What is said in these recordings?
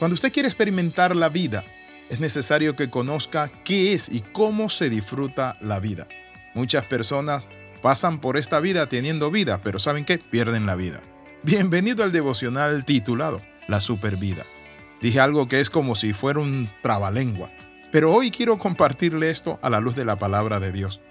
Cuando usted quiere experimentar la vida, es necesario que conozca qué es y cómo se disfruta la vida. Muchas personas pasan por esta vida teniendo vida, pero ¿saben qué? Pierden la vida. Bienvenido al devocional titulado La Supervida. Dije algo que es como si fuera un trabalengua, pero hoy quiero compartirle esto a la luz de la palabra de Dios.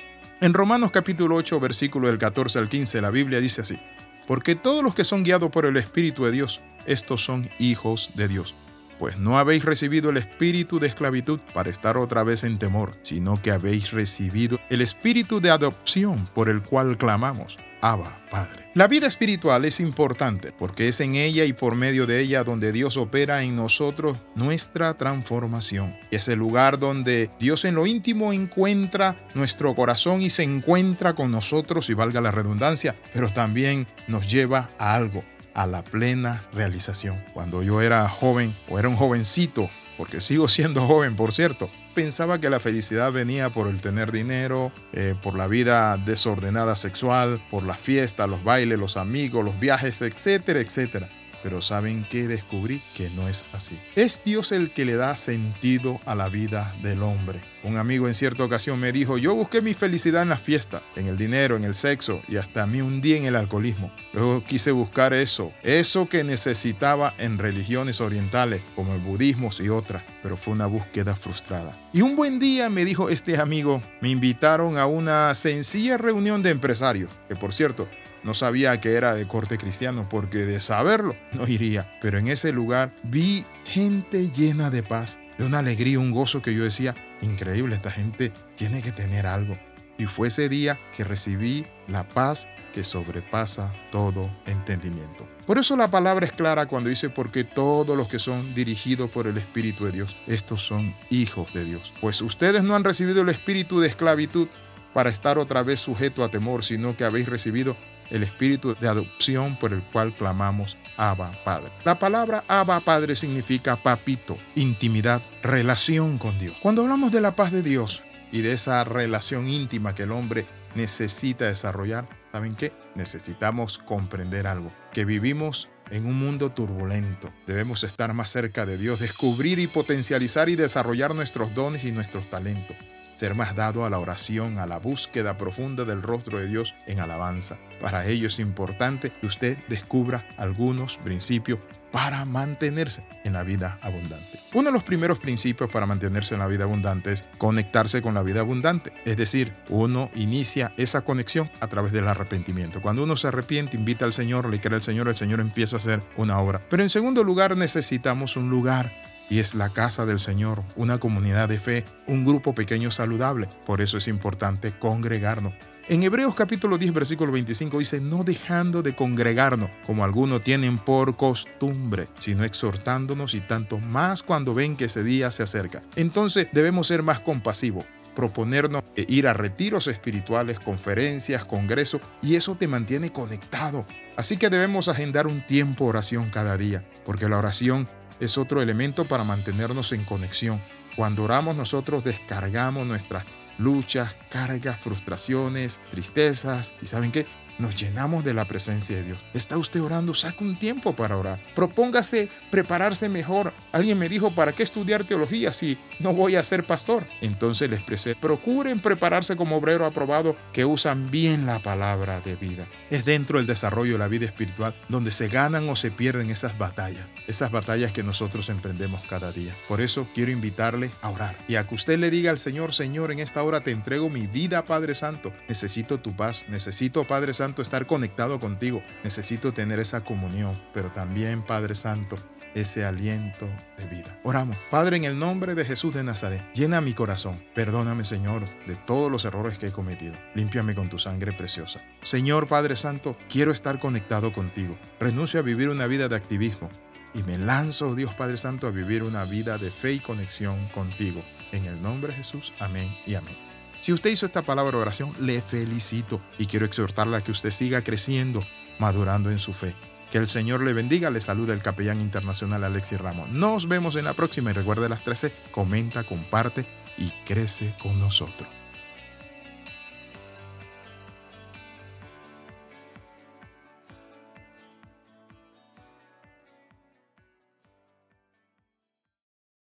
En Romanos capítulo 8, versículo del 14 al 15, la Biblia dice así, porque todos los que son guiados por el Espíritu de Dios, estos son hijos de Dios. Pues no habéis recibido el espíritu de esclavitud para estar otra vez en temor, sino que habéis recibido el espíritu de adopción por el cual clamamos, Abba, Padre. La vida espiritual es importante porque es en ella y por medio de ella donde Dios opera en nosotros nuestra transformación. Es el lugar donde Dios en lo íntimo encuentra nuestro corazón y se encuentra con nosotros, y valga la redundancia, pero también nos lleva a algo, a la plena realización. Cuando yo era joven o era un jovencito, porque sigo siendo joven, por cierto, pensaba que la felicidad venía por el tener dinero, eh, por la vida desordenada sexual, por la fiesta, los bailes, los amigos, los viajes, etcétera, etcétera. Pero ¿saben qué descubrí? Que no es así. Es Dios el que le da sentido a la vida del hombre. Un amigo en cierta ocasión me dijo, yo busqué mi felicidad en la fiesta, en el dinero, en el sexo y hasta me hundí en el alcoholismo. Luego quise buscar eso, eso que necesitaba en religiones orientales como el budismo y otras, pero fue una búsqueda frustrada. Y un buen día me dijo este amigo, me invitaron a una sencilla reunión de empresarios, que por cierto, no sabía que era de corte cristiano porque de saberlo no iría. Pero en ese lugar vi gente llena de paz, de una alegría, un gozo que yo decía, increíble, esta gente tiene que tener algo. Y fue ese día que recibí la paz que sobrepasa todo entendimiento. Por eso la palabra es clara cuando dice, porque todos los que son dirigidos por el Espíritu de Dios, estos son hijos de Dios. Pues ustedes no han recibido el espíritu de esclavitud para estar otra vez sujeto a temor, sino que habéis recibido el espíritu de adopción por el cual clamamos Abba Padre. La palabra Abba Padre significa papito, intimidad, relación con Dios. Cuando hablamos de la paz de Dios y de esa relación íntima que el hombre necesita desarrollar, ¿saben qué? Necesitamos comprender algo, que vivimos en un mundo turbulento. Debemos estar más cerca de Dios, descubrir y potencializar y desarrollar nuestros dones y nuestros talentos ser más dado a la oración, a la búsqueda profunda del rostro de Dios en alabanza. Para ello es importante que usted descubra algunos principios para mantenerse en la vida abundante. Uno de los primeros principios para mantenerse en la vida abundante es conectarse con la vida abundante. Es decir, uno inicia esa conexión a través del arrepentimiento. Cuando uno se arrepiente, invita al Señor, le cree al Señor, el Señor empieza a hacer una obra. Pero en segundo lugar, necesitamos un lugar y es la casa del Señor, una comunidad de fe, un grupo pequeño saludable. Por eso es importante congregarnos. En Hebreos capítulo 10, versículo 25 dice, no dejando de congregarnos, como algunos tienen por costumbre, sino exhortándonos y tanto más cuando ven que ese día se acerca. Entonces debemos ser más compasivos, proponernos ir a retiros espirituales, conferencias, congresos, y eso te mantiene conectado. Así que debemos agendar un tiempo oración cada día, porque la oración es otro elemento para mantenernos en conexión. Cuando oramos nosotros descargamos nuestras luchas, cargas, frustraciones, tristezas y ¿saben qué? Nos llenamos de la presencia de Dios. ¿Está usted orando? Saca un tiempo para orar. Propóngase prepararse mejor. Alguien me dijo, ¿para qué estudiar teología si no voy a ser pastor? Entonces le expresé, procuren prepararse como obrero aprobado que usan bien la palabra de vida. Es dentro del desarrollo de la vida espiritual donde se ganan o se pierden esas batallas. Esas batallas que nosotros emprendemos cada día. Por eso quiero invitarle a orar y a que usted le diga al Señor, Señor, en esta hora te entrego mi vida, Padre Santo. Necesito tu paz. Necesito, Padre Santo, estar conectado contigo. Necesito tener esa comunión, pero también, Padre Santo, ese aliento de vida. Oramos. Padre, en el nombre de Jesús de Nazaret, llena mi corazón. Perdóname, Señor, de todos los errores que he cometido. Límpiame con tu sangre preciosa. Señor Padre Santo, quiero estar conectado contigo. Renuncio a vivir una vida de activismo y me lanzo, Dios Padre Santo, a vivir una vida de fe y conexión contigo. En el nombre de Jesús, amén y amén. Si usted hizo esta palabra de oración, le felicito y quiero exhortarla a que usted siga creciendo, madurando en su fe. Que el Señor le bendiga, le saluda el capellán internacional Alexis Ramos. Nos vemos en la próxima y recuerde las 13, comenta, comparte y crece con nosotros.